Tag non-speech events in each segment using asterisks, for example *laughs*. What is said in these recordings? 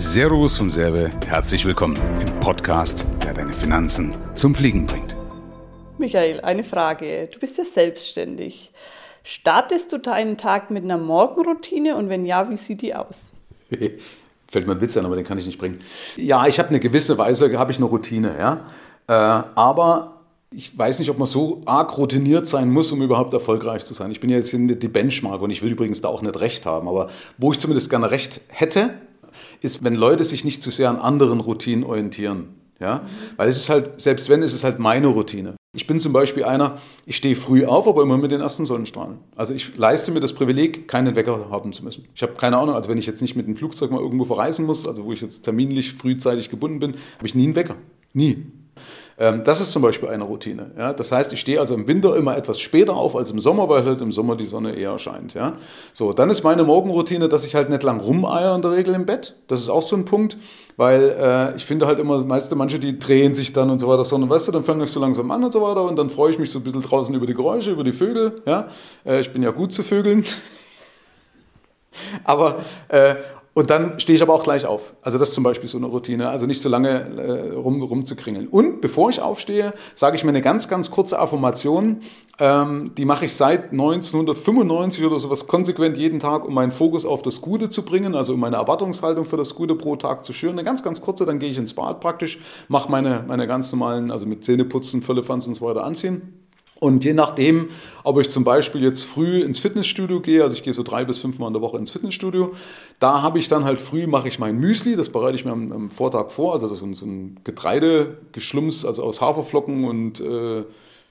Servus vom Serbe, herzlich willkommen im Podcast, der deine Finanzen zum Fliegen bringt. Michael, eine Frage. Du bist ja selbstständig. Startest du deinen Tag mit einer Morgenroutine und wenn ja, wie sieht die aus? *laughs* Fällt mir ein Witz an, aber den kann ich nicht bringen. Ja, ich habe eine gewisse Weise, habe ich eine Routine, ja. Äh, aber ich weiß nicht, ob man so arg routiniert sein muss, um überhaupt erfolgreich zu sein. Ich bin ja jetzt nicht die Benchmark und ich will übrigens da auch nicht recht haben. Aber wo ich zumindest gerne recht hätte, ist, wenn Leute sich nicht zu sehr an anderen Routinen orientieren. Ja? Weil es ist halt, selbst wenn, ist es halt meine Routine. Ich bin zum Beispiel einer, ich stehe früh auf, aber immer mit den ersten Sonnenstrahlen. Also ich leiste mir das Privileg, keinen Wecker haben zu müssen. Ich habe keine Ahnung, also wenn ich jetzt nicht mit dem Flugzeug mal irgendwo verreisen muss, also wo ich jetzt terminlich frühzeitig gebunden bin, habe ich nie einen Wecker. Nie. Ähm, das ist zum Beispiel eine Routine. Ja? Das heißt, ich stehe also im Winter immer etwas später auf als im Sommer, weil halt im Sommer die Sonne eher scheint. Ja? So, dann ist meine Morgenroutine, dass ich halt nicht lang rumeier in der Regel im Bett. Das ist auch so ein Punkt, weil äh, ich finde halt immer, meiste manche, die drehen sich dann und so weiter, sondern weißt du, dann fange ich so langsam an und so weiter und dann freue ich mich so ein bisschen draußen über die Geräusche, über die Vögel. Ja? Äh, ich bin ja gut zu Vögeln. *laughs* Aber, äh, und dann stehe ich aber auch gleich auf. Also das ist zum Beispiel so eine Routine, also nicht so lange äh, rum, rumzukringeln. Und bevor ich aufstehe, sage ich mir eine ganz, ganz kurze Affirmation. Ähm, die mache ich seit 1995 oder sowas konsequent jeden Tag, um meinen Fokus auf das Gute zu bringen, also um meine Erwartungshaltung für das Gute pro Tag zu schüren. Eine ganz, ganz kurze, dann gehe ich ins Bad praktisch, mache meine, meine ganz normalen, also mit Zähneputzen, Völlefanz und so weiter anziehen und je nachdem, ob ich zum Beispiel jetzt früh ins Fitnessstudio gehe, also ich gehe so drei bis fünf Mal in der Woche ins Fitnessstudio, da habe ich dann halt früh, mache ich mein Müsli, das bereite ich mir am, am Vortag vor, also das ist so ein Getreidegeschlumps, also aus Haferflocken und äh,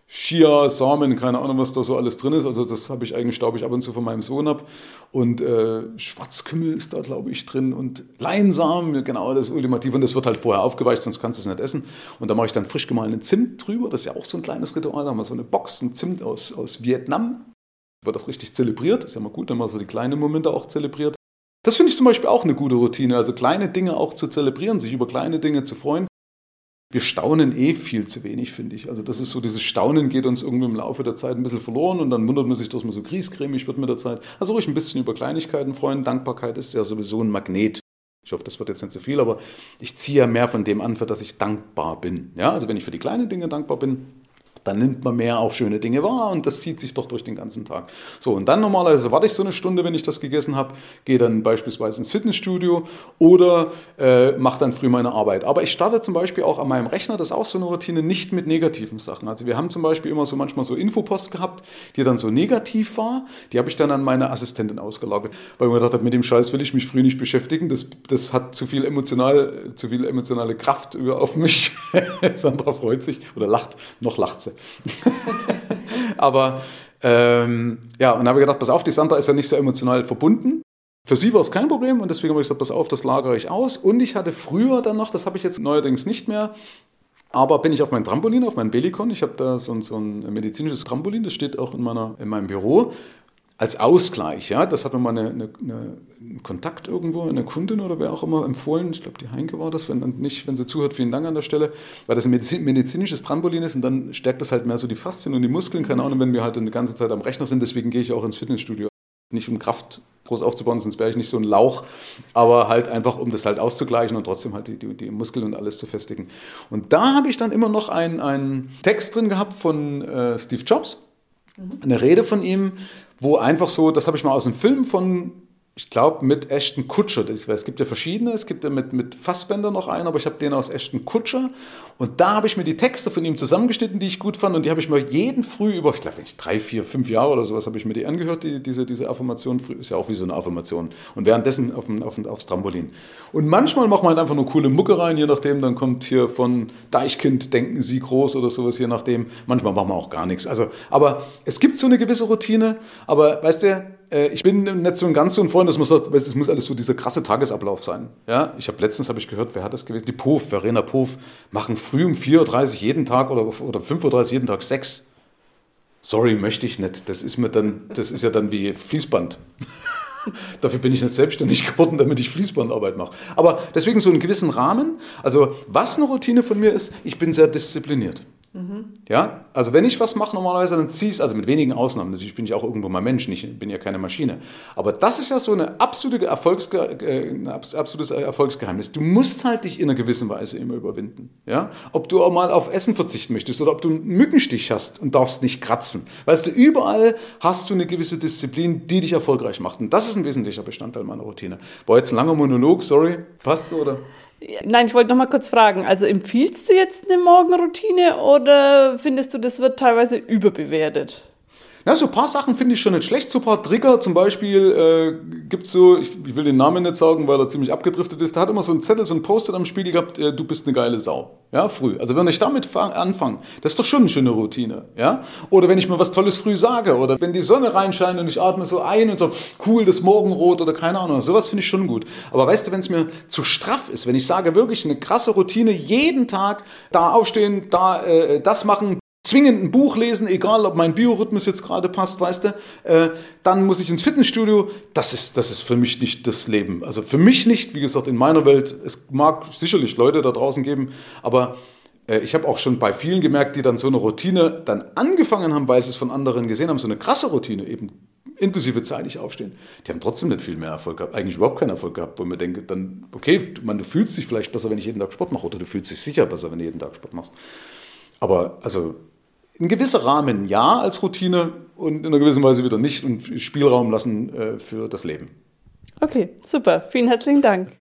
Chia, Samen, keine Ahnung, was da so alles drin ist. Also das habe ich eigentlich, glaube ich, ab und zu von meinem Sohn ab. Und äh, Schwarzkümmel ist da, glaube ich, drin und Leinsamen, genau das Ultimativ. Und das wird halt vorher aufgeweicht, sonst kannst du es nicht essen. Und da mache ich dann frisch gemahlenen Zimt drüber. Das ist ja auch so ein kleines Ritual. Da haben wir so eine Box, ein Zimt aus, aus Vietnam. Wird das richtig zelebriert. Ist ja mal gut, wenn man so die kleinen Momente auch zelebriert. Das finde ich zum Beispiel auch eine gute Routine. Also kleine Dinge auch zu zelebrieren, sich über kleine Dinge zu freuen wir staunen eh viel zu wenig, finde ich. Also das ist so, dieses Staunen geht uns irgendwie im Laufe der Zeit ein bisschen verloren und dann wundert man sich, dass man so griescremig wird mit der Zeit. Also ruhig ein bisschen über Kleinigkeiten freuen. Dankbarkeit ist ja sowieso ein Magnet. Ich hoffe, das wird jetzt nicht zu so viel, aber ich ziehe ja mehr von dem an, für das ich dankbar bin. Ja, also wenn ich für die kleinen Dinge dankbar bin, dann nimmt man mehr auch schöne Dinge wahr und das zieht sich doch durch den ganzen Tag. So, und dann normalerweise warte ich so eine Stunde, wenn ich das gegessen habe, gehe dann beispielsweise ins Fitnessstudio oder äh, mache dann früh meine Arbeit. Aber ich starte zum Beispiel auch an meinem Rechner, das ist auch so eine Routine, nicht mit negativen Sachen. Also wir haben zum Beispiel immer so manchmal so Infopost gehabt, die dann so negativ war, die habe ich dann an meine Assistentin ausgelagert, weil ich mir gedacht habe, mit dem Scheiß will ich mich früh nicht beschäftigen, das, das hat zu viel, emotional, zu viel emotionale Kraft *laughs* auf mich. Sandra freut sich oder lacht, noch lacht sie. *laughs* Aber ähm, ja, und dann habe ich gedacht, pass auf, die Sandra ist ja nicht so emotional verbunden. Für sie war es kein Problem und deswegen habe ich gesagt, pass auf, das lagere ich aus. Und ich hatte früher dann noch, das habe ich jetzt neuerdings nicht mehr, aber bin ich auf mein Trampolin, auf mein Belikon. Ich habe da so ein, so ein medizinisches Trampolin, das steht auch in, meiner, in meinem Büro als Ausgleich. Ja? Das hat mir mal eine, eine, eine, einen Kontakt irgendwo, eine Kundin oder wer auch immer empfohlen. Ich glaube, die Heinke war das. Wenn nicht, wenn sie zuhört, vielen Dank an der Stelle. Weil das ein medizinisches Trampolin ist und dann stärkt das halt mehr so die Faszien und die Muskeln. Keine Ahnung, wenn wir halt eine ganze Zeit am Rechner sind. Deswegen gehe ich auch ins Fitnessstudio. Nicht um Kraft groß aufzubauen, sonst wäre ich nicht so ein Lauch, aber halt einfach, um das halt auszugleichen und trotzdem halt die, die, die Muskeln und alles zu festigen. Und da habe ich dann immer noch einen Text drin gehabt von äh, Steve Jobs, eine Rede von ihm, wo einfach so, das habe ich mal aus einem Film von ich glaube, mit Ashton Kutscher. Es gibt ja verschiedene. Es gibt ja mit, mit Fassbender noch einen, aber ich habe den aus Ashton Kutscher. Und da habe ich mir die Texte von ihm zusammengeschnitten, die ich gut fand. Und die habe ich mir jeden früh über, ich glaube, drei, vier, fünf Jahre oder sowas, habe ich mir die angehört, die, diese, diese Affirmation. Ist ja auch wie so eine Affirmation. Und währenddessen auf, auf, aufs Trampolin. Und manchmal macht man halt einfach nur coole Mucke rein, je nachdem. Dann kommt hier von Deichkind, denken Sie groß oder sowas, je nachdem. Manchmal machen wir auch gar nichts. Also, aber es gibt so eine gewisse Routine. Aber weißt du, äh, ich bin nicht so ein ganz so ein Freund, das muss, das muss alles so dieser krasse Tagesablauf sein. Ja, ich habe letztens habe ich gehört, wer hat das gewesen? Die POF, Verena POF, machen früh um 4.30 Uhr jeden Tag oder, oder 5.30 Uhr jeden Tag Sex. Sorry, möchte ich nicht. Das ist mir dann, das ist ja dann wie Fließband. *laughs* Dafür bin ich nicht selbstständig *laughs* geworden, damit ich Fließbandarbeit mache. Aber deswegen so einen gewissen Rahmen. Also was eine Routine von mir ist, ich bin sehr diszipliniert. Ja, also wenn ich was mache normalerweise, dann ziehe ich es, also mit wenigen Ausnahmen, natürlich bin ich auch irgendwo mal Mensch, nicht, bin ja keine Maschine. Aber das ist ja so eine absolute Erfolgsge äh, ein absolutes Erfolgsgeheimnis. Du musst halt dich in einer gewissen Weise immer überwinden. Ja? Ob du auch mal auf Essen verzichten möchtest oder ob du einen Mückenstich hast und darfst nicht kratzen. Weißt du, überall hast du eine gewisse Disziplin, die dich erfolgreich macht. Und das ist ein wesentlicher Bestandteil meiner Routine. War jetzt ein langer Monolog, sorry. Passt so, oder? Nein, ich wollte noch mal kurz fragen. Also empfiehlst du jetzt eine Morgenroutine oder findest du, das wird teilweise überbewertet? Ja, so ein paar Sachen finde ich schon nicht schlecht. So ein paar Trigger, zum Beispiel äh, gibt so, ich, ich, will den Namen nicht sagen, weil er ziemlich abgedriftet ist. Da hat immer so ein Zettel, so ein Poster am Spiegel gehabt, äh, du bist eine geile Sau. Ja, früh. Also wenn ich damit anfange, das ist doch schon eine schöne Routine. Ja? Oder wenn ich mir was Tolles früh sage oder wenn die Sonne reinscheint und ich atme so ein und so, cool, das Morgenrot oder keine Ahnung, sowas finde ich schon gut. Aber weißt du, wenn es mir zu straff ist, wenn ich sage wirklich eine krasse Routine, jeden Tag da aufstehen, da äh, das machen, zwingend ein Buch lesen, egal ob mein Biorhythmus jetzt gerade passt, weißt du, äh, dann muss ich ins Fitnessstudio. Das ist, das ist für mich nicht das Leben. Also für mich nicht, wie gesagt, in meiner Welt. Es mag sicherlich Leute da draußen geben, aber äh, ich habe auch schon bei vielen gemerkt, die dann so eine Routine dann angefangen haben, weil sie es von anderen gesehen haben, so eine krasse Routine eben inklusive zeitig aufstehen, die haben trotzdem nicht viel mehr Erfolg gehabt, eigentlich überhaupt keinen Erfolg gehabt, wo man denkt, dann, okay, man, du fühlst dich vielleicht besser, wenn ich jeden Tag Sport mache, oder du fühlst dich sicher besser, wenn du jeden Tag Sport machst. Aber also in gewisser Rahmen ja als Routine und in einer gewissen Weise wieder nicht und Spielraum lassen äh, für das Leben. Okay, super. Vielen herzlichen Dank.